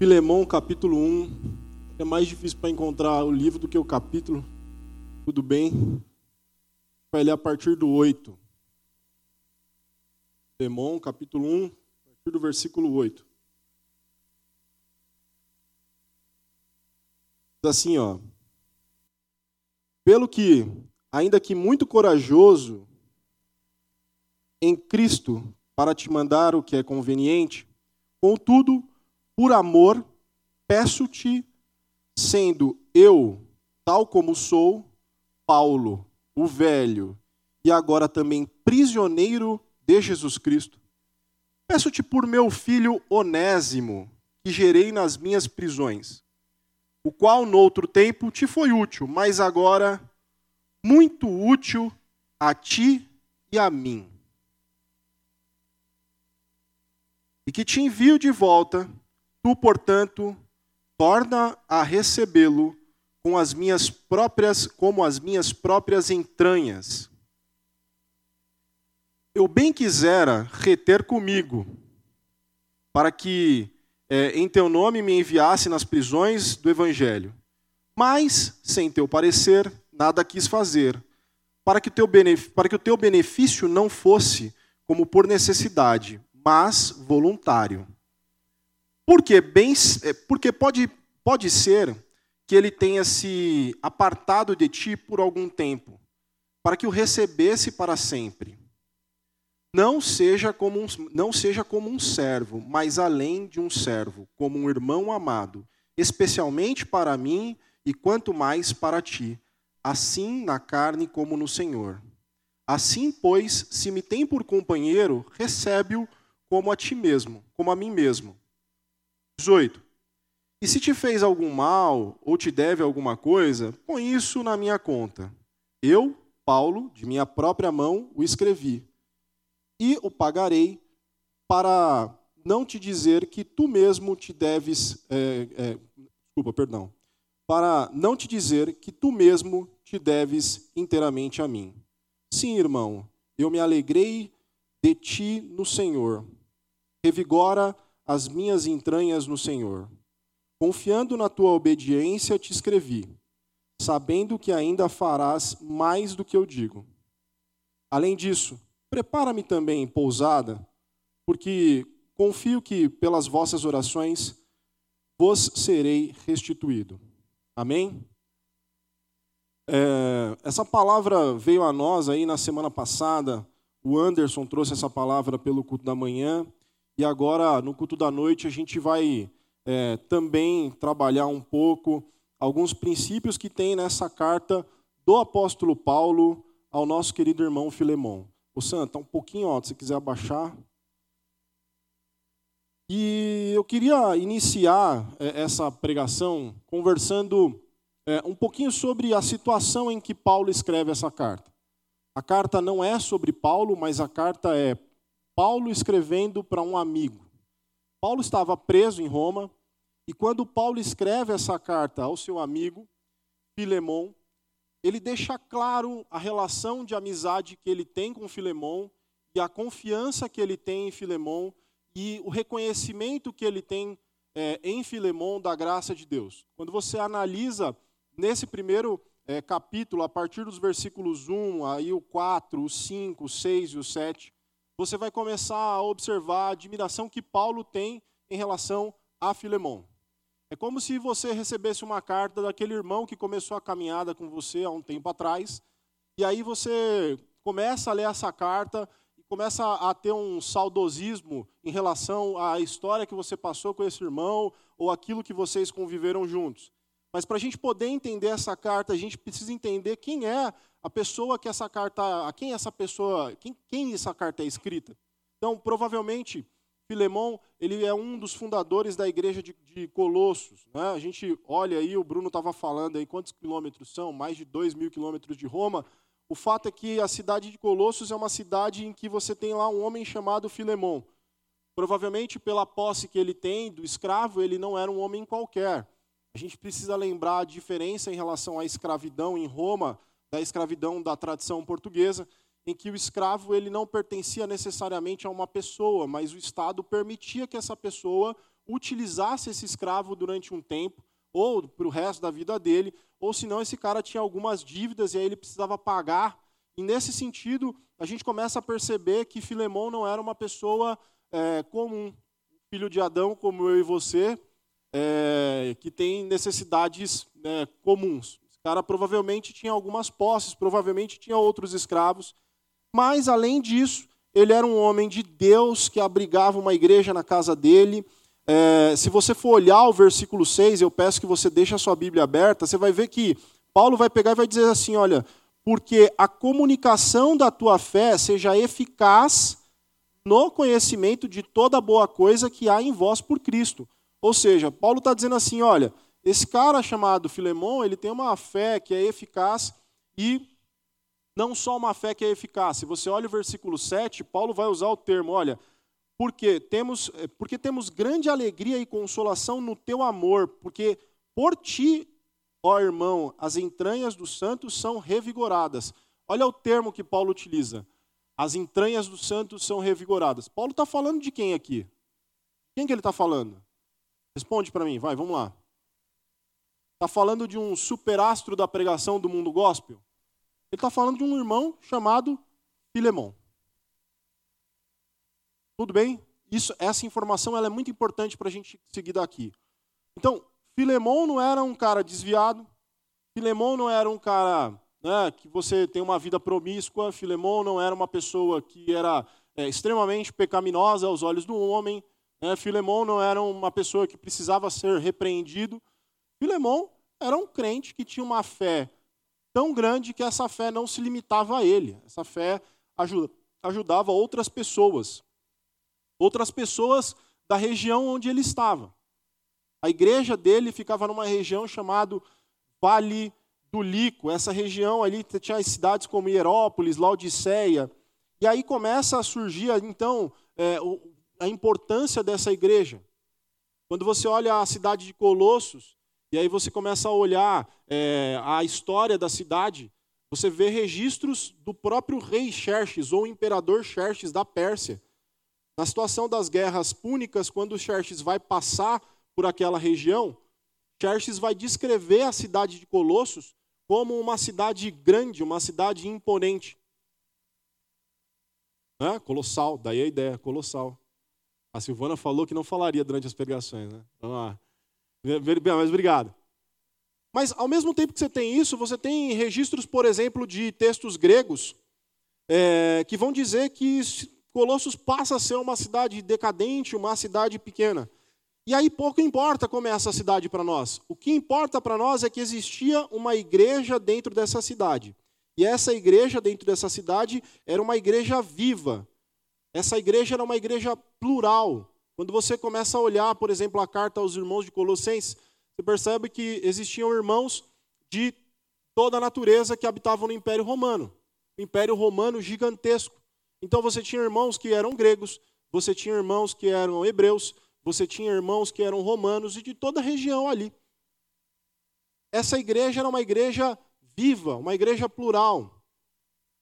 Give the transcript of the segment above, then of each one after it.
Filemão, capítulo 1. É mais difícil para encontrar o livro do que o capítulo. Tudo bem? Vai ler a partir do 8. Filemão, capítulo 1, a partir do versículo 8. Diz assim, ó. Pelo que, ainda que muito corajoso em Cristo para te mandar o que é conveniente, contudo, por amor, peço-te, sendo eu, tal como sou, Paulo, o velho, e agora também prisioneiro de Jesus Cristo, peço-te por meu filho Onésimo, que gerei nas minhas prisões, o qual noutro tempo te foi útil, mas agora muito útil a ti e a mim. E que te envio de volta Tu, portanto, torna a recebê-lo com as minhas próprias, como as minhas próprias entranhas. Eu bem quisera reter comigo, para que é, em teu nome me enviasse nas prisões do Evangelho. Mas, sem teu parecer, nada quis fazer, para que, teu para que o teu benefício não fosse como por necessidade, mas voluntário. Porque, bem, é, porque pode, pode ser que ele tenha se apartado de ti por algum tempo, para que o recebesse para sempre. Não seja como um, não seja como um servo, mas além de um servo, como um irmão amado, especialmente para mim e quanto mais para ti, assim na carne como no Senhor. Assim, pois, se me tem por companheiro, recebe-o como a ti mesmo, como a mim mesmo. 18. E se te fez algum mal ou te deve alguma coisa, põe isso na minha conta. Eu, Paulo, de minha própria mão, o escrevi. E o pagarei para não te dizer que tu mesmo te deves. É, é, desculpa, perdão. Para não te dizer que tu mesmo te deves inteiramente a mim. Sim, irmão, eu me alegrei de ti no Senhor. Revigora as minhas entranhas no Senhor. Confiando na tua obediência, te escrevi, sabendo que ainda farás mais do que eu digo. Além disso, prepara-me também pousada, porque confio que pelas vossas orações vos serei restituído. Amém? É, essa palavra veio a nós aí na semana passada. O Anderson trouxe essa palavra pelo culto da manhã. E agora, no culto da noite, a gente vai é, também trabalhar um pouco alguns princípios que tem nessa carta do apóstolo Paulo ao nosso querido irmão Filemão. O Santa, um pouquinho alto, se quiser abaixar. E eu queria iniciar é, essa pregação conversando é, um pouquinho sobre a situação em que Paulo escreve essa carta. A carta não é sobre Paulo, mas a carta é Paulo escrevendo para um amigo. Paulo estava preso em Roma, e quando Paulo escreve essa carta ao seu amigo, Filemão, ele deixa claro a relação de amizade que ele tem com Filemão e a confiança que ele tem em Filemão e o reconhecimento que ele tem é, em Filemão da graça de Deus. Quando você analisa nesse primeiro é, capítulo, a partir dos versículos 1, aí o 4, o 5, o 6 e o 7, você vai começar a observar a admiração que Paulo tem em relação a Filemão. É como se você recebesse uma carta daquele irmão que começou a caminhada com você há um tempo atrás, e aí você começa a ler essa carta e começa a ter um saudosismo em relação à história que você passou com esse irmão ou aquilo que vocês conviveram juntos. Mas para a gente poder entender essa carta, a gente precisa entender quem é a pessoa que essa carta, a quem essa pessoa, quem, quem essa carta é escrita. Então, provavelmente, Filemão, ele é um dos fundadores da igreja de, de Colossos. Né? A gente olha aí, o Bruno estava falando aí quantos quilômetros são, mais de 2 mil quilômetros de Roma. O fato é que a cidade de Colossos é uma cidade em que você tem lá um homem chamado Filemão. Provavelmente pela posse que ele tem do escravo, ele não era um homem qualquer. A gente precisa lembrar a diferença em relação à escravidão em Roma da escravidão da tradição portuguesa, em que o escravo ele não pertencia necessariamente a uma pessoa, mas o Estado permitia que essa pessoa utilizasse esse escravo durante um tempo, ou para o resto da vida dele, ou senão esse cara tinha algumas dívidas e aí ele precisava pagar. E nesse sentido, a gente começa a perceber que Filemão não era uma pessoa é, comum, filho de Adão como eu e você, é, que tem necessidades né, comuns. Cara provavelmente tinha algumas posses, provavelmente tinha outros escravos, mas além disso, ele era um homem de Deus que abrigava uma igreja na casa dele. É, se você for olhar o versículo 6, eu peço que você deixe a sua Bíblia aberta, você vai ver que Paulo vai pegar e vai dizer assim: olha, porque a comunicação da tua fé seja eficaz no conhecimento de toda boa coisa que há em vós por Cristo. Ou seja, Paulo está dizendo assim: olha, esse cara chamado Filemão, ele tem uma fé que é eficaz e não só uma fé que é eficaz. Se você olha o versículo 7, Paulo vai usar o termo, olha, porque temos, eh, porque temos grande alegria e consolação no teu amor, porque por ti, ó irmão, as entranhas dos santos são revigoradas. Olha o termo que Paulo utiliza. As entranhas dos santos são revigoradas. Paulo está falando de quem aqui? Quem que ele está falando? Responde para mim, vai, vamos lá. Está falando de um superastro da pregação do mundo gospel? Ele está falando de um irmão chamado Filemão. Tudo bem? Isso, essa informação ela é muito importante para a gente seguir daqui. Então, Filemão não era um cara desviado. Filemão não era um cara né, que você tem uma vida promíscua. Filemão não era uma pessoa que era é, extremamente pecaminosa aos olhos do homem. Né? Filemão não era uma pessoa que precisava ser repreendido. Filemão era um crente que tinha uma fé tão grande que essa fé não se limitava a ele. Essa fé ajudava outras pessoas. Outras pessoas da região onde ele estava. A igreja dele ficava numa região chamada Vale do Lico. Essa região ali tinha cidades como Hierópolis, Laodiceia. E aí começa a surgir, então, é, a importância dessa igreja. Quando você olha a cidade de Colossos, e aí você começa a olhar é, a história da cidade, você vê registros do próprio rei Xerxes, ou imperador Xerxes da Pérsia. Na situação das guerras púnicas, quando Xerxes vai passar por aquela região, Xerxes vai descrever a cidade de Colossos como uma cidade grande, uma cidade imponente. É, colossal, daí a ideia, colossal. A Silvana falou que não falaria durante as pregações. Né? Vamos lá. Mas obrigado. Mas, ao mesmo tempo que você tem isso, você tem registros, por exemplo, de textos gregos é, que vão dizer que Colossos passa a ser uma cidade decadente, uma cidade pequena. E aí pouco importa como é essa cidade para nós. O que importa para nós é que existia uma igreja dentro dessa cidade. E essa igreja dentro dessa cidade era uma igreja viva. Essa igreja era uma igreja plural. Quando você começa a olhar, por exemplo, a carta aos irmãos de Colossenses, você percebe que existiam irmãos de toda a natureza que habitavam no Império Romano. O Império Romano gigantesco. Então você tinha irmãos que eram gregos, você tinha irmãos que eram hebreus, você tinha irmãos que eram romanos e de toda a região ali. Essa igreja era uma igreja viva, uma igreja plural.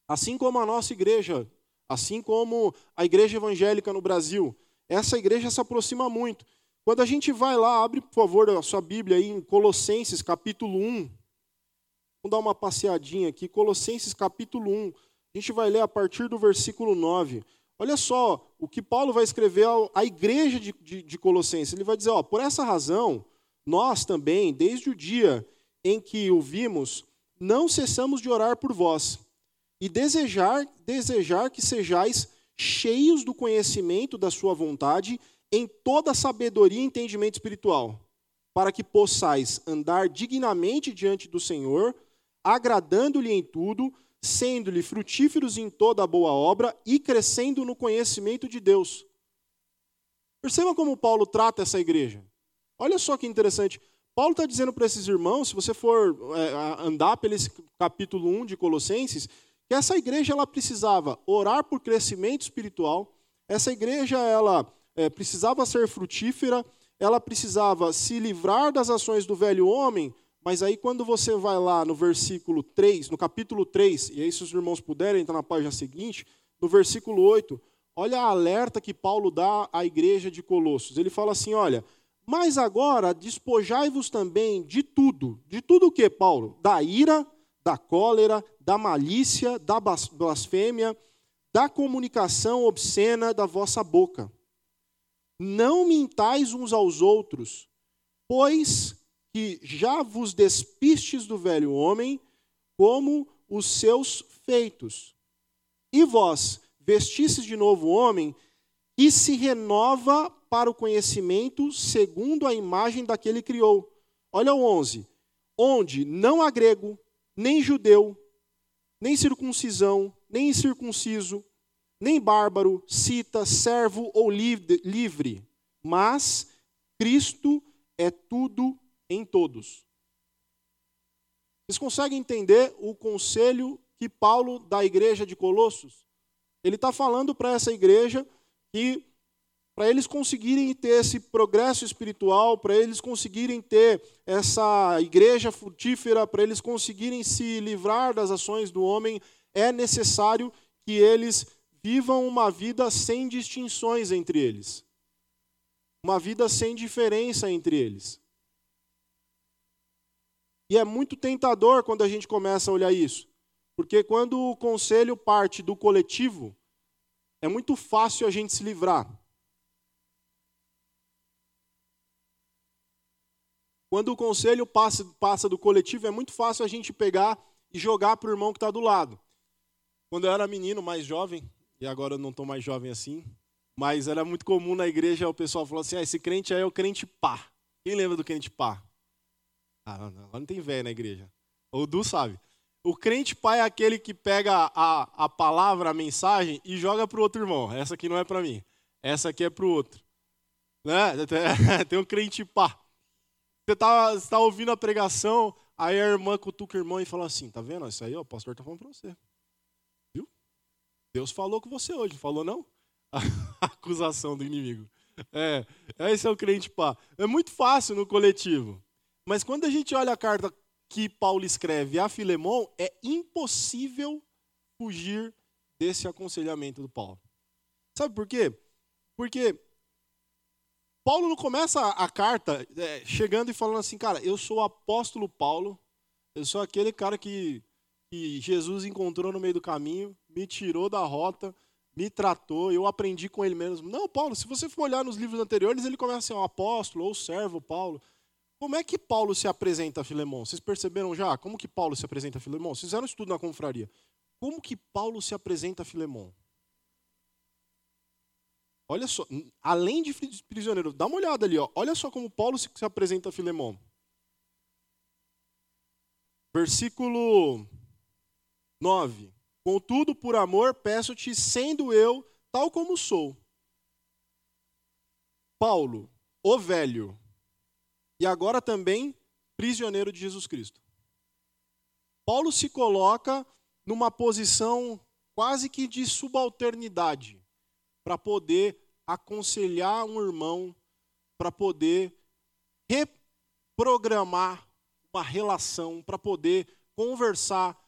Assim como a nossa igreja, assim como a igreja evangélica no Brasil, essa igreja se aproxima muito. Quando a gente vai lá, abre por favor a sua Bíblia aí em Colossenses capítulo 1. Vamos dar uma passeadinha aqui. Colossenses capítulo 1. A gente vai ler a partir do versículo 9. Olha só o que Paulo vai escrever à igreja de, de, de Colossenses. Ele vai dizer: ó, por essa razão, nós também, desde o dia em que o vimos, não cessamos de orar por vós e desejar, desejar que sejais cheios do conhecimento da sua vontade em toda sabedoria e entendimento espiritual, para que possais andar dignamente diante do Senhor, agradando-lhe em tudo, sendo-lhe frutíferos em toda boa obra e crescendo no conhecimento de Deus. Perceba como Paulo trata essa igreja. Olha só que interessante. Paulo está dizendo para esses irmãos, se você for é, andar pelo capítulo 1 de Colossenses, que essa igreja ela precisava orar por crescimento espiritual, essa igreja ela é, precisava ser frutífera, ela precisava se livrar das ações do velho homem, mas aí quando você vai lá no versículo 3, no capítulo 3, e aí se os irmãos puderem entrar na página seguinte, no versículo 8, olha a alerta que Paulo dá à igreja de Colossos. Ele fala assim, olha, Mas agora despojai-vos também de tudo. De tudo o que, Paulo? Da ira, da cólera, da malícia, da blasfêmia, da comunicação obscena da vossa boca. Não mintais uns aos outros, pois que já vos despistes do velho homem, como os seus feitos. E vós vestistes de novo homem, e se renova para o conhecimento segundo a imagem daquele que criou. Olha o 11. Onde não há grego, nem judeu, nem circuncisão, nem incircunciso, nem bárbaro, cita, servo ou livre, mas Cristo é tudo em todos. Vocês conseguem entender o conselho que Paulo da igreja de Colossos? Ele está falando para essa igreja que para eles conseguirem ter esse progresso espiritual, para eles conseguirem ter essa igreja frutífera, para eles conseguirem se livrar das ações do homem, é necessário que eles vivam uma vida sem distinções entre eles. Uma vida sem diferença entre eles. E é muito tentador quando a gente começa a olhar isso. Porque quando o conselho parte do coletivo, é muito fácil a gente se livrar. Quando o conselho passa, passa do coletivo, é muito fácil a gente pegar e jogar para o irmão que está do lado. Quando eu era menino, mais jovem, e agora eu não estou mais jovem assim, mas era muito comum na igreja o pessoal falar assim: ah, esse crente aí é o crente pá. Quem lembra do crente pá? Ah, não, não tem velho na igreja. O Du sabe. O crente pai é aquele que pega a, a palavra, a mensagem e joga para o outro irmão. Essa aqui não é para mim. Essa aqui é para o outro. Né? Tem um crente pá. Você está tá ouvindo a pregação, aí a irmã cutuca o irmão e fala assim: tá vendo? Isso aí ó, o pastor está falando para você. Viu? Deus falou com você hoje, falou não? A acusação do inimigo. É, esse é o crente pá. É muito fácil no coletivo. Mas quando a gente olha a carta que Paulo escreve a Filemão, é impossível fugir desse aconselhamento do Paulo. Sabe por quê? Porque Paulo não começa a carta é, chegando e falando assim, cara, eu sou o apóstolo Paulo, eu sou aquele cara que, que Jesus encontrou no meio do caminho, me tirou da rota, me tratou, eu aprendi com ele mesmo. Não, Paulo, se você for olhar nos livros anteriores, ele começa assim, apóstolo ou servo Paulo. Como é que Paulo se apresenta a Filemão? Vocês perceberam já? Como que Paulo se apresenta a Filemão? Vocês fizeram estudo na confraria. Como que Paulo se apresenta a Filemão? Olha só, além de prisioneiro, dá uma olhada ali, ó. olha só como Paulo se apresenta a Filemão. Versículo 9. Contudo, por amor, peço-te, sendo eu tal como sou. Paulo, o velho, e agora também prisioneiro de Jesus Cristo. Paulo se coloca numa posição quase que de subalternidade para poder aconselhar um irmão, para poder reprogramar uma relação, para poder conversar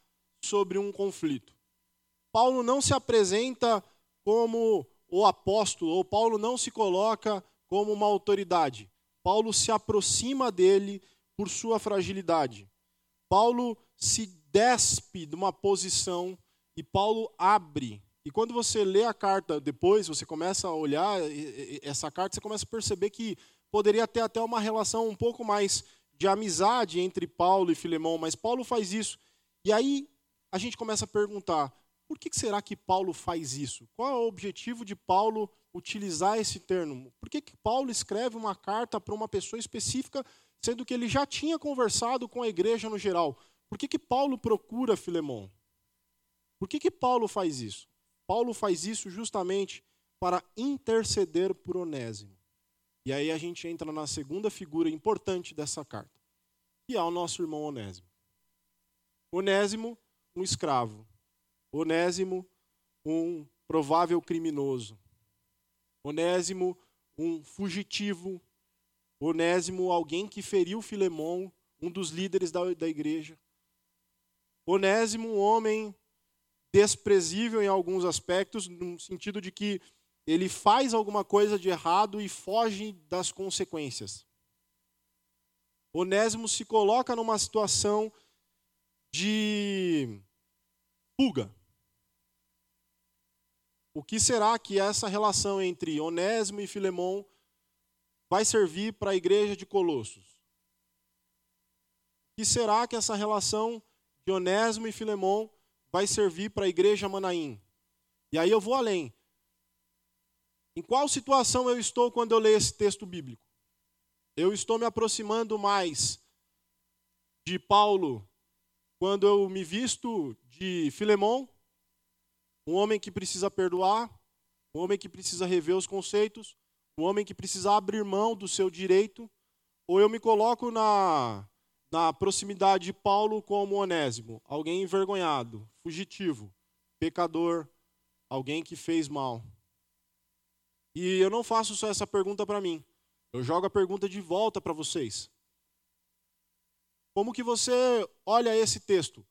sobre um conflito. Paulo não se apresenta como o apóstolo, ou Paulo não se coloca como uma autoridade. Paulo se aproxima dele por sua fragilidade. Paulo se despe de uma posição e Paulo abre e quando você lê a carta depois, você começa a olhar essa carta, você começa a perceber que poderia ter até uma relação um pouco mais de amizade entre Paulo e Filemão, mas Paulo faz isso. E aí a gente começa a perguntar: por que será que Paulo faz isso? Qual é o objetivo de Paulo utilizar esse termo? Por que, que Paulo escreve uma carta para uma pessoa específica, sendo que ele já tinha conversado com a igreja no geral? Por que, que Paulo procura Filemão? Por que, que Paulo faz isso? Paulo faz isso justamente para interceder por Onésimo. E aí a gente entra na segunda figura importante dessa carta, que é o nosso irmão Onésimo. Onésimo, um escravo. Onésimo, um provável criminoso. Onésimo, um fugitivo. Onésimo, alguém que feriu Filemão, um dos líderes da, da igreja. Onésimo, um homem desprezível em alguns aspectos, no sentido de que ele faz alguma coisa de errado e foge das consequências. Onésimo se coloca numa situação de fuga. O que será que essa relação entre Onésimo e Filemão vai servir para a igreja de Colossos? O que será que essa relação de Onésimo e Filemão vai servir para a igreja Manaim? E aí eu vou além. Em qual situação eu estou quando eu leio esse texto bíblico? Eu estou me aproximando mais de Paulo quando eu me visto de Filemão, um homem que precisa perdoar, um homem que precisa rever os conceitos, um homem que precisa abrir mão do seu direito, ou eu me coloco na, na proximidade de Paulo como Onésimo, alguém envergonhado, fugitivo, pecador, alguém que fez mal. E eu não faço só essa pergunta para mim. Eu jogo a pergunta de volta para vocês. Como que você olha esse texto?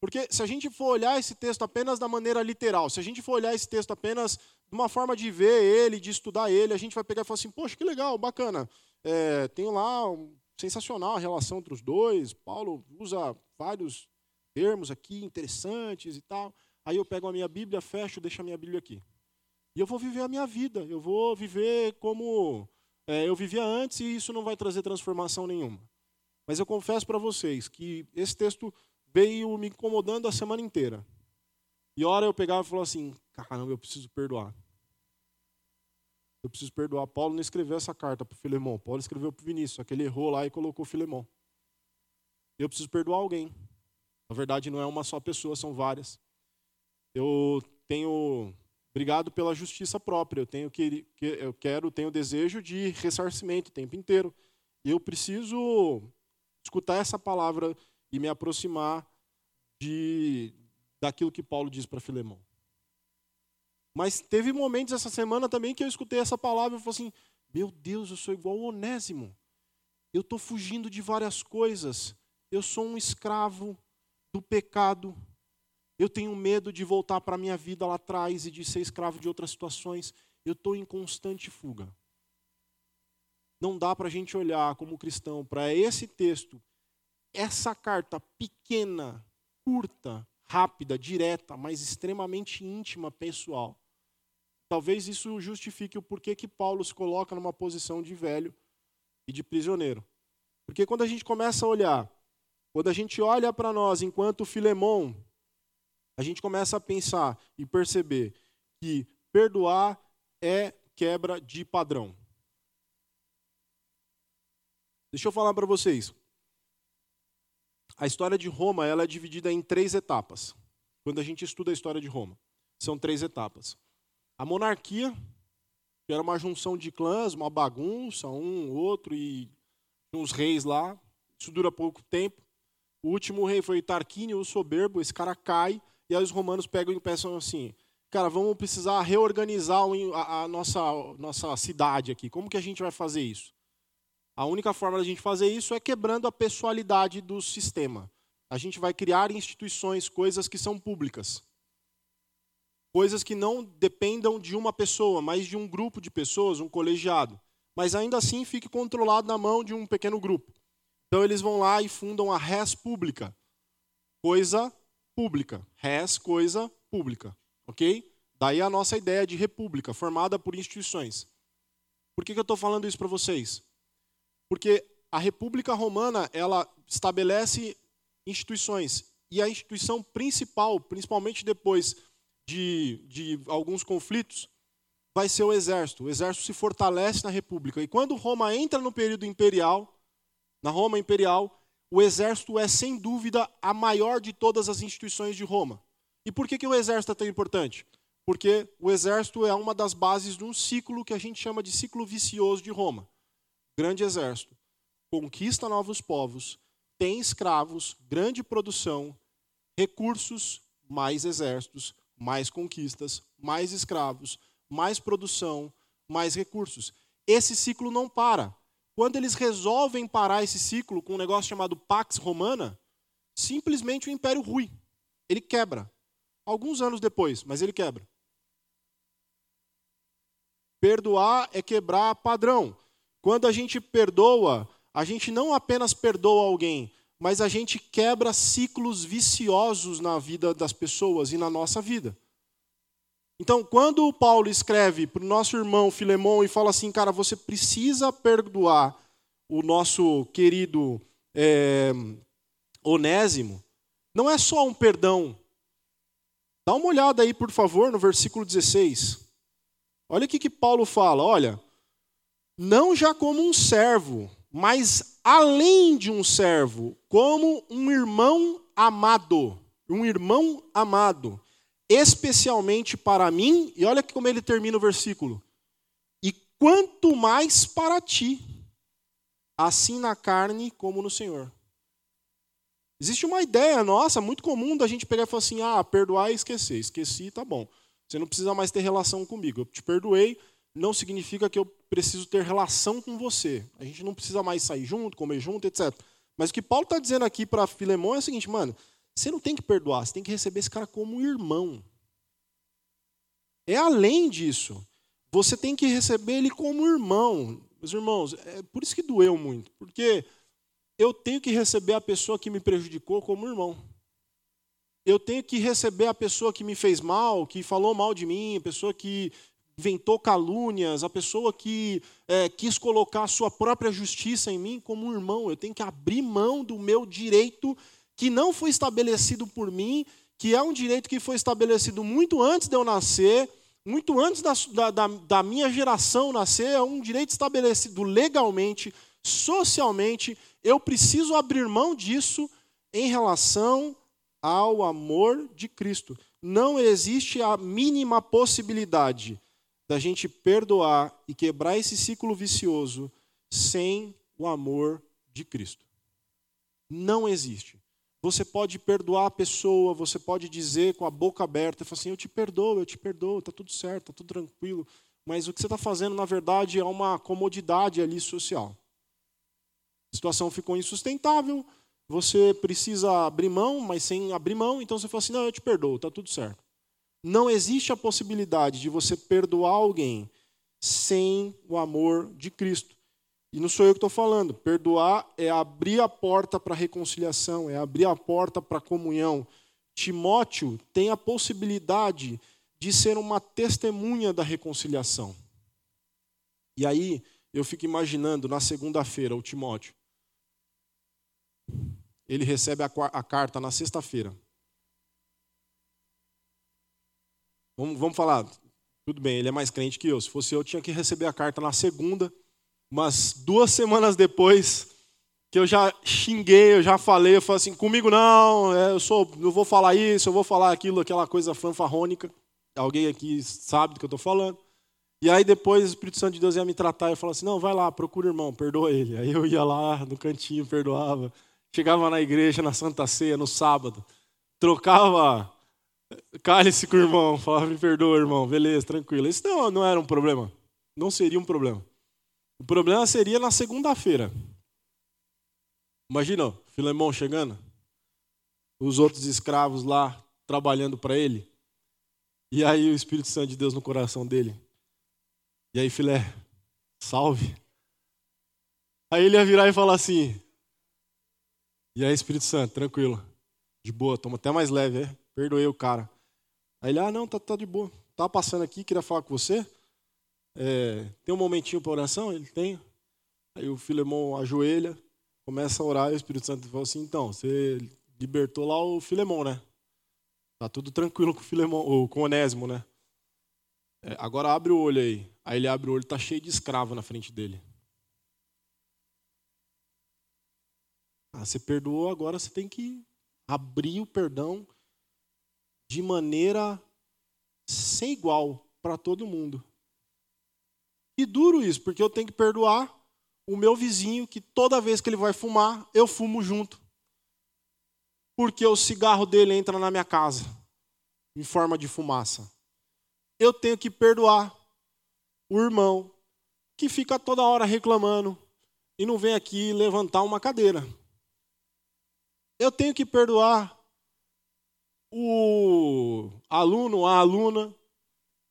Porque se a gente for olhar esse texto apenas da maneira literal, se a gente for olhar esse texto apenas de uma forma de ver ele, de estudar ele, a gente vai pegar e falar assim, poxa, que legal, bacana. É, tem lá um, sensacional a relação entre os dois. Paulo usa vários termos aqui interessantes e tal. Aí eu pego a minha Bíblia, fecho, deixo a minha Bíblia aqui. E eu vou viver a minha vida. Eu vou viver como é, eu vivia antes e isso não vai trazer transformação nenhuma. Mas eu confesso para vocês que esse texto veio me incomodando a semana inteira. E hora eu pegava e falava assim: caramba, eu preciso perdoar. Eu preciso perdoar. Paulo não escreveu essa carta para Filemão. Paulo escreveu para Vinícius, só que ele errou lá e colocou Filemão. Eu preciso perdoar alguém. Na verdade, não é uma só pessoa, são várias. Eu tenho Obrigado pela justiça própria. Eu tenho que, eu quero, tenho o desejo de ressarcimento o tempo inteiro. E eu preciso escutar essa palavra e me aproximar de daquilo que Paulo diz para Filemão. Mas teve momentos essa semana também que eu escutei essa palavra e falei assim: Meu Deus, eu sou igual ao Onésimo. Eu estou fugindo de várias coisas. Eu sou um escravo do pecado. Eu tenho medo de voltar para a minha vida lá atrás e de ser escravo de outras situações. Eu estou em constante fuga. Não dá para a gente olhar como cristão para esse texto, essa carta pequena, curta, rápida, direta, mas extremamente íntima, pessoal. Talvez isso justifique o porquê que Paulo se coloca numa posição de velho e de prisioneiro. Porque quando a gente começa a olhar, quando a gente olha para nós enquanto Filemão, a gente começa a pensar e perceber que perdoar é quebra de padrão. Deixa eu falar para vocês. A história de Roma ela é dividida em três etapas. Quando a gente estuda a história de Roma, são três etapas. A monarquia, que era uma junção de clãs, uma bagunça, um, outro e uns reis lá. Isso dura pouco tempo. O último rei foi Tarquínio, o soberbo. Esse cara cai e aí os romanos pegam e pensam assim: cara, vamos precisar reorganizar a, nossa, nossa cidade aqui. Como que a gente vai fazer isso? A única forma da gente fazer isso é quebrando a pessoalidade do sistema. A gente vai criar instituições, coisas que são públicas. Coisas que não dependam de uma pessoa, mas de um grupo de pessoas, um colegiado. Mas ainda assim fique controlado na mão de um pequeno grupo. Então eles vão lá e fundam a res pública, coisa pública. Res, coisa pública. Ok? Daí a nossa ideia de república, formada por instituições. Por que, que eu estou falando isso para vocês? Porque a República Romana ela estabelece instituições. E a instituição principal, principalmente depois de, de alguns conflitos, vai ser o exército. O exército se fortalece na República. E quando Roma entra no período imperial, na Roma imperial, o exército é, sem dúvida, a maior de todas as instituições de Roma. E por que, que o exército é tão importante? Porque o exército é uma das bases de um ciclo que a gente chama de ciclo vicioso de Roma. Grande exército conquista novos povos, tem escravos, grande produção, recursos, mais exércitos, mais conquistas, mais escravos, mais produção, mais recursos. Esse ciclo não para. Quando eles resolvem parar esse ciclo com um negócio chamado Pax Romana, simplesmente o império rui. Ele quebra. Alguns anos depois, mas ele quebra. Perdoar é quebrar padrão. Quando a gente perdoa, a gente não apenas perdoa alguém, mas a gente quebra ciclos viciosos na vida das pessoas e na nossa vida. Então, quando Paulo escreve para o nosso irmão Filemão e fala assim, cara, você precisa perdoar o nosso querido é, Onésimo, não é só um perdão. Dá uma olhada aí, por favor, no versículo 16. Olha o que Paulo fala: olha, não já como um servo, mas além de um servo, como um irmão amado, um irmão amado, especialmente para mim, e olha como ele termina o versículo, e quanto mais para ti, assim na carne como no Senhor. Existe uma ideia nossa, muito comum, da gente pegar e falar assim: ah, perdoar e esquecer. Esqueci, tá bom. Você não precisa mais ter relação comigo. Eu te perdoei, não significa que eu preciso ter relação com você. A gente não precisa mais sair junto, comer junto, etc. Mas o que Paulo está dizendo aqui para Filemão é o seguinte, mano: você não tem que perdoar, você tem que receber esse cara como irmão. É além disso. Você tem que receber ele como irmão. Meus irmãos, é por isso que doeu muito. Porque eu tenho que receber a pessoa que me prejudicou como irmão. Eu tenho que receber a pessoa que me fez mal, que falou mal de mim, a pessoa que inventou calúnias, a pessoa que é, quis colocar a sua própria justiça em mim como irmão. Eu tenho que abrir mão do meu direito que não foi estabelecido por mim, que é um direito que foi estabelecido muito antes de eu nascer, muito antes da, da, da minha geração nascer, é um direito estabelecido legalmente, socialmente eu preciso abrir mão disso em relação ao amor de Cristo. Não existe a mínima possibilidade da gente perdoar e quebrar esse ciclo vicioso sem o amor de Cristo. Não existe. Você pode perdoar a pessoa, você pode dizer com a boca aberta, assim, eu te perdoo, eu te perdoo, está tudo certo, está tudo tranquilo. Mas o que você está fazendo, na verdade, é uma comodidade ali social. A situação ficou insustentável, você precisa abrir mão, mas sem abrir mão, então você fala assim: não, eu te perdoo, está tudo certo. Não existe a possibilidade de você perdoar alguém sem o amor de Cristo. E não sou eu que estou falando. Perdoar é abrir a porta para a reconciliação, é abrir a porta para a comunhão. Timóteo tem a possibilidade de ser uma testemunha da reconciliação. E aí eu fico imaginando na segunda-feira o Timóteo ele recebe a, a carta na sexta-feira. Vamos, vamos falar, tudo bem, ele é mais crente que eu. Se fosse eu, tinha que receber a carta na segunda, mas duas semanas depois que eu já xinguei, eu já falei, eu falei assim, comigo não, é, eu sou, eu vou falar isso, eu vou falar aquilo, aquela coisa fanfarrônica. Alguém aqui sabe do que eu estou falando. E aí depois o Espírito Santo de Deus ia me tratar e falar assim, não, vai lá, procura o irmão, perdoa ele. Aí eu ia lá no cantinho, perdoava. Chegava na igreja, na Santa Ceia, no sábado, trocava cálice com o irmão, falava, me perdoa, irmão, beleza, tranquilo. Isso não, não era um problema. Não seria um problema. O problema seria na segunda-feira. Imagina, Filemão chegando, os outros escravos lá trabalhando para ele, e aí o Espírito Santo de Deus no coração dele. E aí, filé, salve. Aí ele ia virar e falar assim: e aí, Espírito Santo, tranquilo. De boa, toma até mais leve, é? Perdoei o cara. Aí ele, ah, não, tá, tá de boa. Tava passando aqui, queria falar com você. É, tem um momentinho para oração? Ele tem. Aí o Filemão ajoelha, começa a orar e o Espírito Santo fala assim, então, você libertou lá o Filemão, né? Tá tudo tranquilo com o Filemão, ou com o Onésimo, né? É, agora abre o olho aí. Aí ele abre o olho, tá cheio de escravo na frente dele. Ah, você perdoou, agora você tem que abrir o perdão de maneira sem igual para todo mundo. E duro isso, porque eu tenho que perdoar o meu vizinho que toda vez que ele vai fumar, eu fumo junto. Porque o cigarro dele entra na minha casa em forma de fumaça. Eu tenho que perdoar o irmão que fica toda hora reclamando e não vem aqui levantar uma cadeira. Eu tenho que perdoar o aluno, a aluna,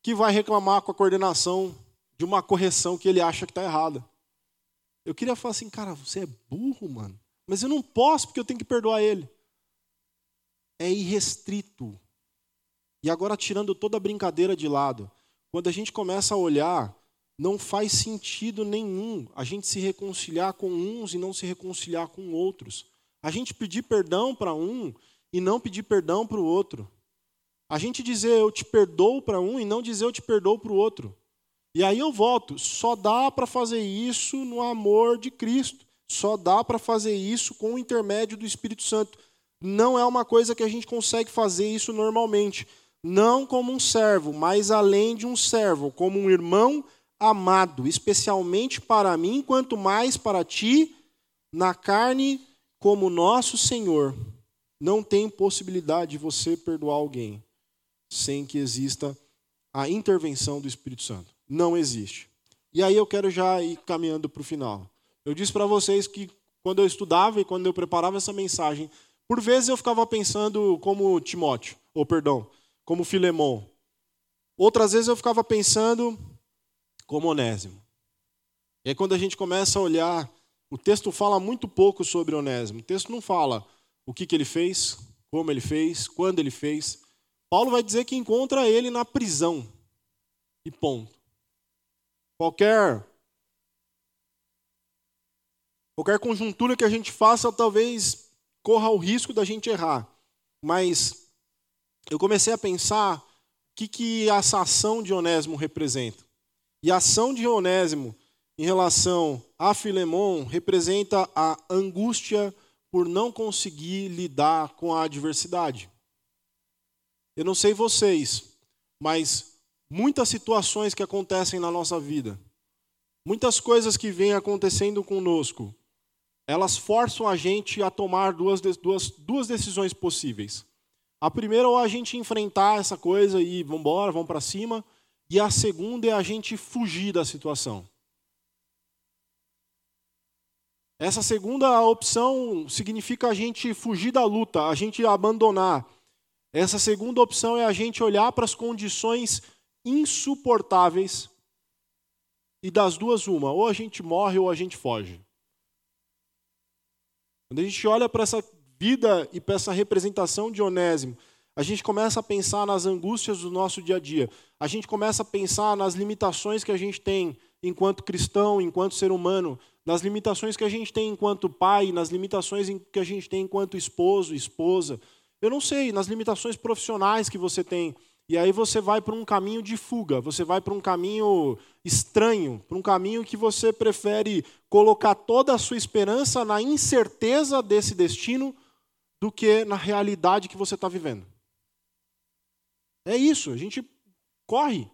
que vai reclamar com a coordenação de uma correção que ele acha que está errada. Eu queria falar assim, cara, você é burro, mano. Mas eu não posso porque eu tenho que perdoar ele. É irrestrito. E agora, tirando toda a brincadeira de lado, quando a gente começa a olhar, não faz sentido nenhum a gente se reconciliar com uns e não se reconciliar com outros. A gente pedir perdão para um e não pedir perdão para o outro. A gente dizer eu te perdoo para um e não dizer eu te perdoo para o outro. E aí eu volto, só dá para fazer isso no amor de Cristo. Só dá para fazer isso com o intermédio do Espírito Santo. Não é uma coisa que a gente consegue fazer isso normalmente. Não como um servo, mas além de um servo, como um irmão amado, especialmente para mim, quanto mais para ti, na carne, como nosso Senhor. Não tem possibilidade de você perdoar alguém sem que exista a intervenção do Espírito Santo. Não existe. E aí eu quero já ir caminhando para o final. Eu disse para vocês que quando eu estudava e quando eu preparava essa mensagem, por vezes eu ficava pensando como Timóteo, ou perdão, como Filemão. Outras vezes eu ficava pensando como Onésimo. E aí quando a gente começa a olhar, o texto fala muito pouco sobre Onésimo. O texto não fala o que, que ele fez, como ele fez, quando ele fez. Paulo vai dizer que encontra ele na prisão. E ponto. Qualquer qualquer conjuntura que a gente faça talvez corra o risco da gente errar. Mas eu comecei a pensar o que, que essa ação de Onésimo representa. E a ação de Onésimo em relação a Filemon representa a angústia por não conseguir lidar com a adversidade. Eu não sei vocês, mas muitas situações que acontecem na nossa vida, muitas coisas que vêm acontecendo conosco, elas forçam a gente a tomar duas, duas, duas decisões possíveis. A primeira é a gente enfrentar essa coisa e vamos embora, vamos para cima. E a segunda é a gente fugir da situação. Essa segunda opção significa a gente fugir da luta, a gente abandonar, essa segunda opção é a gente olhar para as condições insuportáveis e das duas uma, ou a gente morre ou a gente foge. Quando a gente olha para essa vida e para essa representação de Onésimo, a gente começa a pensar nas angústias do nosso dia a dia. A gente começa a pensar nas limitações que a gente tem enquanto cristão, enquanto ser humano, nas limitações que a gente tem enquanto pai, nas limitações que a gente tem enquanto esposo, esposa, eu não sei, nas limitações profissionais que você tem. E aí você vai para um caminho de fuga, você vai para um caminho estranho, para um caminho que você prefere colocar toda a sua esperança na incerteza desse destino do que na realidade que você está vivendo. É isso, a gente corre.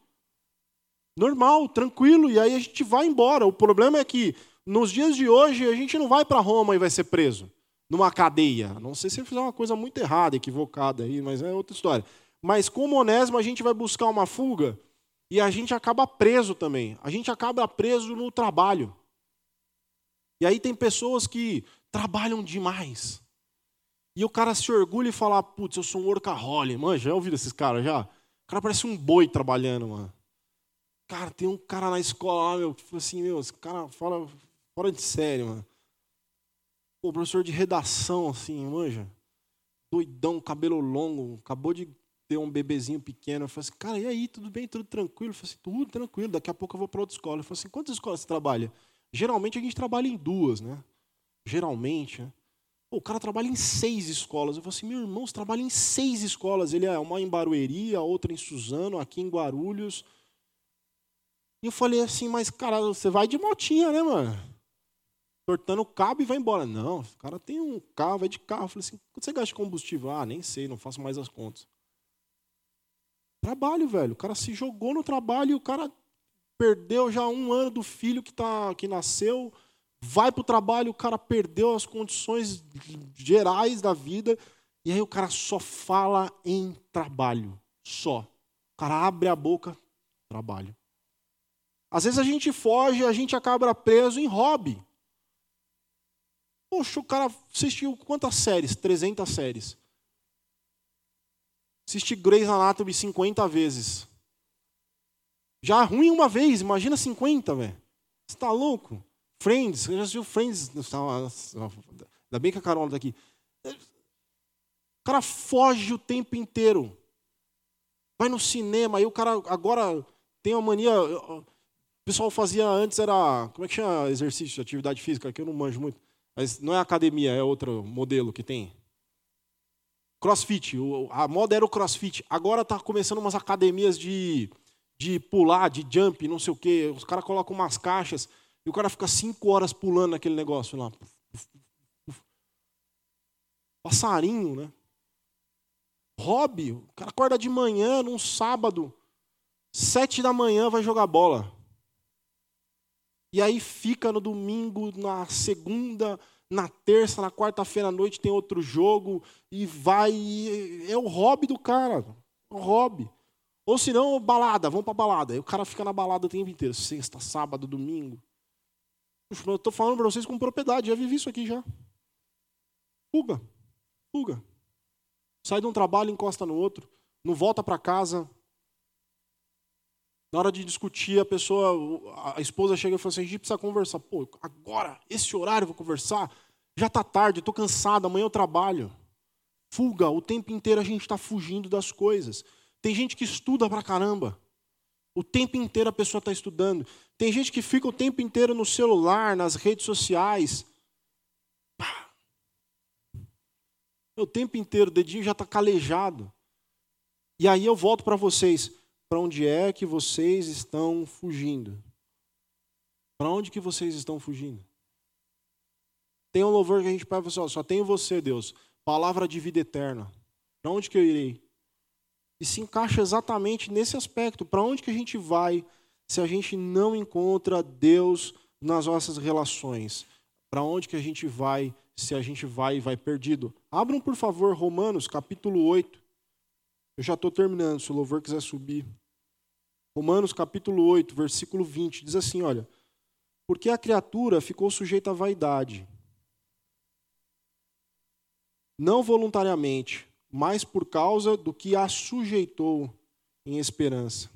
Normal, tranquilo, e aí a gente vai embora. O problema é que nos dias de hoje a gente não vai para Roma e vai ser preso numa cadeia. Não sei se ele fizer uma coisa muito errada, equivocada aí, mas é outra história. Mas como Onésimo, a gente vai buscar uma fuga e a gente acaba preso também. A gente acaba preso no trabalho. E aí tem pessoas que trabalham demais. E o cara se orgulha e fala, putz, eu sou um workaholic. Mano, já ouviram esses caras já? O cara parece um boi trabalhando, mano. Cara, tem um cara na escola lá, meu, que assim, meu, esse cara fala fora de sério, mano. Pô, professor de redação, assim, manja. Doidão, cabelo longo, acabou de ter um bebezinho pequeno. Eu falei assim, cara, e aí, tudo bem, tudo tranquilo? Eu falei assim, tudo tranquilo, daqui a pouco eu vou para outra escola. Eu falei assim, quantas escolas você trabalha? Geralmente a gente trabalha em duas, né? Geralmente, né? Pô, o cara trabalha em seis escolas. Eu falei assim, meu irmão, você trabalha em seis escolas. Ele é uma em Barueri, a outra em Suzano, aqui em Guarulhos. E eu falei assim, mas, cara, você vai de motinha, né, mano? cortando o cabo e vai embora. Não, o cara tem um carro, vai de carro. Eu falei assim, quanto você gasta de combustível? Ah, nem sei, não faço mais as contas. Trabalho, velho. O cara se jogou no trabalho e o cara perdeu já um ano do filho que, tá, que nasceu, vai para o trabalho, o cara perdeu as condições gerais da vida, e aí o cara só fala em trabalho. Só. O cara abre a boca, trabalho. Às vezes a gente foge, a gente acaba preso em hobby. Poxa, o cara assistiu quantas séries? 300 séries. Assisti Grey's Anatomy 50 vezes. Já ruim uma vez, imagina 50, velho. Você tá louco? Friends, você já assistiu Friends? Ainda bem que a Carol está aqui. O cara foge o tempo inteiro. Vai no cinema, aí o cara agora tem uma mania. O pessoal fazia antes, era. Como é que chama exercício, atividade física? Que eu não manjo muito. Mas não é academia, é outro modelo que tem. Crossfit. A moda era o crossfit. Agora está começando umas academias de, de pular, de jump, não sei o quê. Os caras colocam umas caixas e o cara fica cinco horas pulando naquele negócio lá. Passarinho, né? Hobby. O cara acorda de manhã, num sábado, sete da manhã, vai jogar bola. E aí fica no domingo, na segunda, na terça, na quarta-feira à noite tem outro jogo e vai. É o hobby do cara. É o hobby. Ou se não, balada, vamos para balada. Aí o cara fica na balada o tempo inteiro, sexta, sábado, domingo. Eu estou falando para vocês com propriedade, já vivi isso aqui já. Fuga, fuga. Sai de um trabalho, encosta no outro, não volta para casa. Na hora de discutir, a pessoa, a esposa chega e fala assim: a gente precisa conversar. Pô, agora, esse horário eu vou conversar? Já está tarde, estou cansado, amanhã eu trabalho. Fuga, o tempo inteiro a gente está fugindo das coisas. Tem gente que estuda pra caramba. O tempo inteiro a pessoa está estudando. Tem gente que fica o tempo inteiro no celular, nas redes sociais. O tempo inteiro, o dedinho já está calejado. E aí eu volto para vocês. Para onde é que vocês estão fugindo? Para onde que vocês estão fugindo? Tem um louvor que a gente fala assim, só tenho você, Deus. Palavra de vida eterna. Para onde que eu irei? E se encaixa exatamente nesse aspecto. Para onde que a gente vai se a gente não encontra Deus nas nossas relações? Para onde que a gente vai se a gente vai e vai perdido? Abram, por favor, Romanos, capítulo 8. Eu já estou terminando, se o louvor quiser subir. Romanos, capítulo 8, versículo 20. Diz assim, olha. Porque a criatura ficou sujeita à vaidade. Não voluntariamente, mas por causa do que a sujeitou em esperança.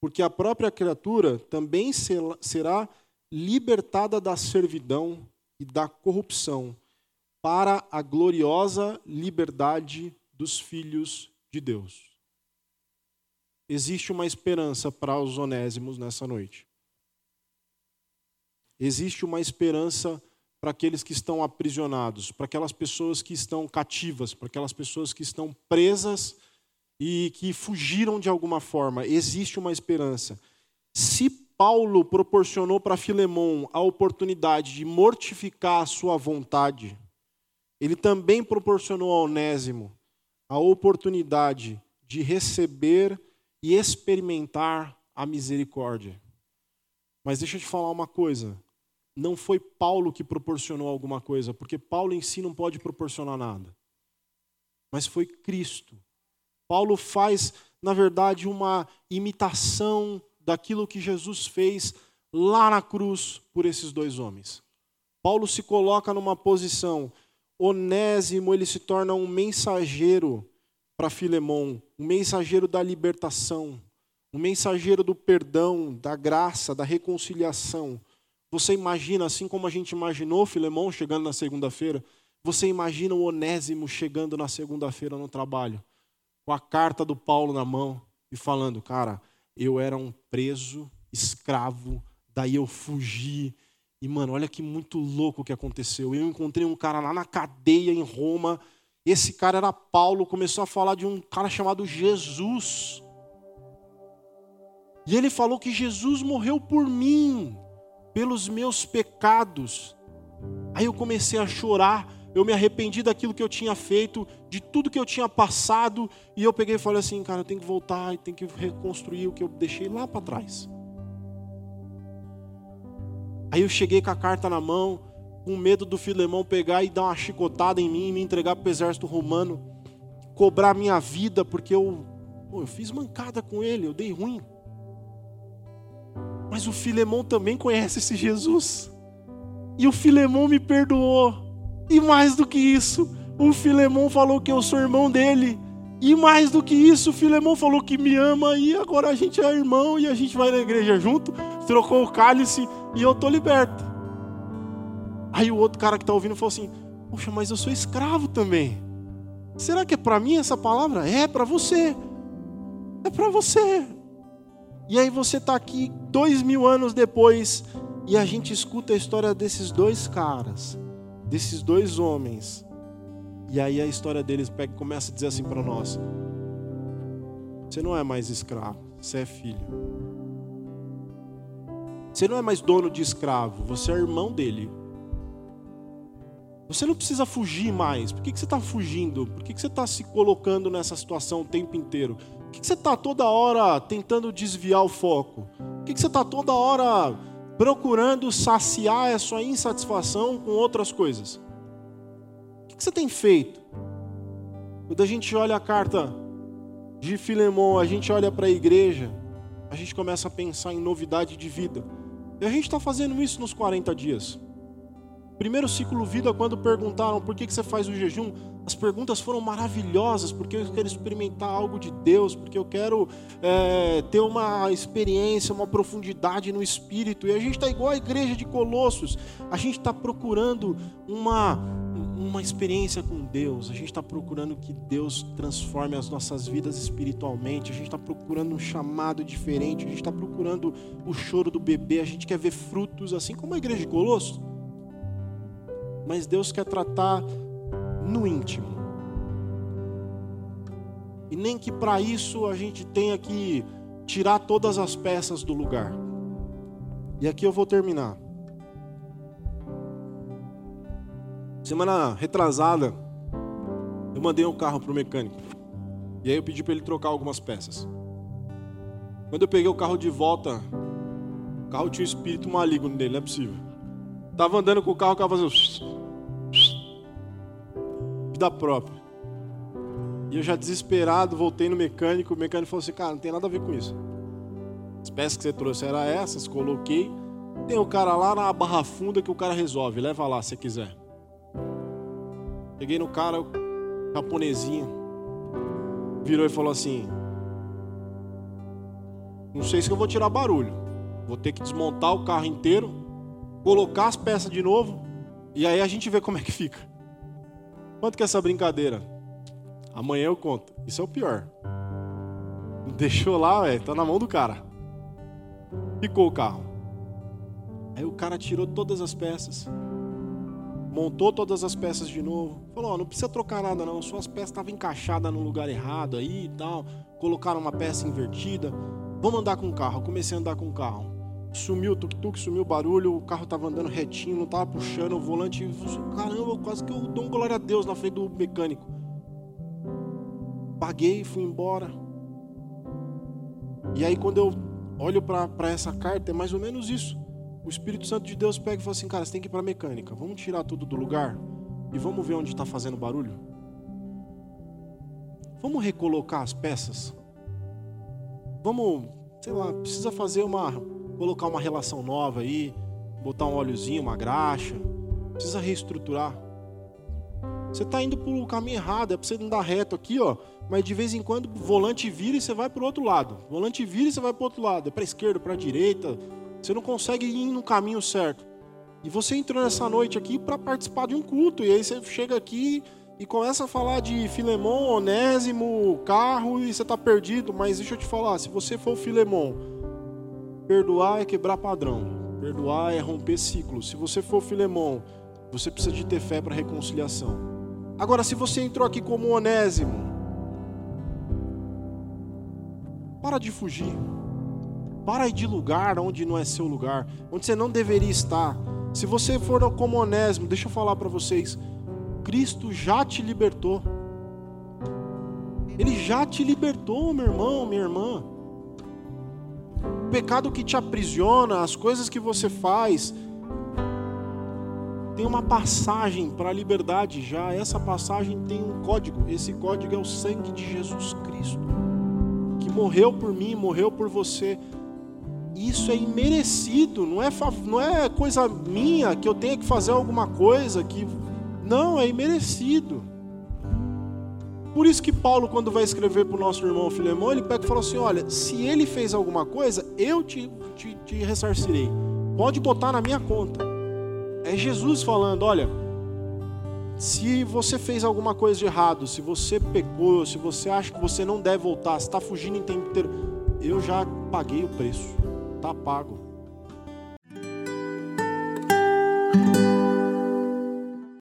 Porque a própria criatura também será libertada da servidão e da corrupção para a gloriosa liberdade dos filhos de Deus. Existe uma esperança para os onésimos nessa noite. Existe uma esperança para aqueles que estão aprisionados, para aquelas pessoas que estão cativas, para aquelas pessoas que estão presas e que fugiram de alguma forma. Existe uma esperança. Se Paulo proporcionou para Filemão a oportunidade de mortificar a sua vontade, ele também proporcionou a Onésimo a oportunidade de receber e experimentar a misericórdia. Mas deixa eu te falar uma coisa não foi Paulo que proporcionou alguma coisa, porque Paulo em si não pode proporcionar nada. Mas foi Cristo. Paulo faz, na verdade, uma imitação daquilo que Jesus fez lá na cruz por esses dois homens. Paulo se coloca numa posição, Onésimo, ele se torna um mensageiro para Filemão, um mensageiro da libertação, um mensageiro do perdão, da graça, da reconciliação. Você imagina, assim como a gente imaginou Filemão chegando na segunda-feira, você imagina o Onésimo chegando na segunda-feira no trabalho, com a carta do Paulo na mão e falando: Cara, eu era um preso, escravo, daí eu fugi. E, mano, olha que muito louco que aconteceu. Eu encontrei um cara lá na cadeia em Roma. Esse cara era Paulo, começou a falar de um cara chamado Jesus. E ele falou que Jesus morreu por mim pelos meus pecados. Aí eu comecei a chorar, eu me arrependi daquilo que eu tinha feito, de tudo que eu tinha passado, e eu peguei e falei assim, cara, eu tenho que voltar e tenho que reconstruir o que eu deixei lá para trás. Aí eu cheguei com a carta na mão, com medo do Filemão pegar e dar uma chicotada em mim e me entregar para o exército romano, cobrar minha vida, porque eu, pô, eu fiz mancada com ele, eu dei ruim. Mas o Filemão também conhece esse Jesus. E o Filemão me perdoou. E mais do que isso, o Filemão falou que eu sou irmão dele. E mais do que isso, o Filemão falou que me ama e agora a gente é irmão e a gente vai na igreja junto, trocou o cálice e eu tô liberto. Aí o outro cara que está ouvindo falou assim: Poxa, mas eu sou escravo também. Será que é para mim essa palavra? É para você. É para você. E aí você está aqui dois mil anos depois e a gente escuta a história desses dois caras, desses dois homens. E aí a história deles pega, começa a dizer assim para nós: Você não é mais escravo, você é filho. Você não é mais dono de escravo, você é irmão dele. Você não precisa fugir mais. Por que, que você está fugindo? Por que, que você está se colocando nessa situação o tempo inteiro? Por que, que você está toda hora tentando desviar o foco? Por que, que você está toda hora procurando saciar a sua insatisfação com outras coisas? O que, você tem feito? Quando a gente olha a carta de Filemão, a gente olha para a igreja, a gente começa a pensar em novidade de vida. E a gente está fazendo isso nos 40 dias. Primeiro ciclo vida, quando perguntaram por que, que você faz o jejum, as perguntas foram maravilhosas, porque eu quero experimentar algo de Deus, porque eu quero é, ter uma experiência, uma profundidade no Espírito. E a gente está igual a igreja de Colossos, a gente está procurando uma, uma experiência com Deus, a gente está procurando que Deus transforme as nossas vidas espiritualmente, a gente está procurando um chamado diferente, a gente está procurando o choro do bebê, a gente quer ver frutos, assim como a igreja de Colossos mas Deus quer tratar no íntimo. E nem que para isso a gente tenha que tirar todas as peças do lugar. E aqui eu vou terminar. Semana retrasada, eu mandei um carro para o mecânico. E aí eu pedi para ele trocar algumas peças. Quando eu peguei o carro de volta, o carro tinha um espírito maligno nele, não é possível. Tava andando com o carro, o carro fazendo vida própria. E eu já desesperado, voltei no mecânico, o mecânico falou assim, cara, não tem nada a ver com isso. As peças que você trouxe eram essas, coloquei. Tem o cara lá na barra funda que o cara resolve, leva lá se quiser. Cheguei no cara, o japonesinho, virou e falou assim: Não sei se eu vou tirar barulho. Vou ter que desmontar o carro inteiro, colocar as peças de novo, e aí a gente vê como é que fica. Quanto que é essa brincadeira? Amanhã eu conto. Isso é o pior. Deixou lá, velho, tá na mão do cara. Ficou o carro. Aí o cara tirou todas as peças. Montou todas as peças de novo. Falou: oh, não precisa trocar nada, não. Suas peças estavam encaixadas no lugar errado aí e tal. Colocaram uma peça invertida. Vamos andar com o carro. Eu comecei a andar com o carro. Sumiu o tuk-tuk, sumiu o barulho, o carro tava andando retinho, não tava puxando, o volante. Caramba, quase que eu dou um glória a Deus na frente do mecânico. Paguei, fui embora. E aí, quando eu olho para essa carta, é mais ou menos isso. O Espírito Santo de Deus pega e fala assim: Cara, você tem que ir para mecânica. Vamos tirar tudo do lugar e vamos ver onde está fazendo barulho. Vamos recolocar as peças. Vamos, sei lá, precisa fazer uma colocar uma relação nova aí, botar um óleozinho, uma graxa. Precisa reestruturar. Você está indo para o caminho errado, é para você andar reto aqui, ó. Mas de vez em quando o volante vira e você vai para o outro lado. Volante vira e você vai para o outro lado. É para esquerda, para direita. Você não consegue ir no caminho certo. E você entrou nessa noite aqui para participar de um culto. E aí você chega aqui e começa a falar de Filemão, Onésimo, carro e você está perdido. Mas deixa eu te falar, se você for o Filemão Perdoar é quebrar padrão. Perdoar é romper ciclos. Se você for Filemão, você precisa de ter fé para reconciliação. Agora, se você entrou aqui como onésimo, para de fugir. Para de lugar onde não é seu lugar, onde você não deveria estar. Se você for como onésimo, deixa eu falar para vocês, Cristo já te libertou. Ele já te libertou, meu irmão, minha irmã pecado que te aprisiona, as coisas que você faz, tem uma passagem para a liberdade já. Essa passagem tem um código. Esse código é o sangue de Jesus Cristo, que morreu por mim, morreu por você. Isso é imerecido, não é, não é coisa minha que eu tenha que fazer alguma coisa que. Não, é imerecido. Por isso que Paulo, quando vai escrever para o nosso irmão Filemão, ele pega e fala assim: olha, se ele fez alguma coisa, eu te, te, te ressarcirei. Pode botar na minha conta. É Jesus falando: olha, se você fez alguma coisa de errado, se você pecou, se você acha que você não deve voltar, se está fugindo em tempo inteiro, eu já paguei o preço, está pago.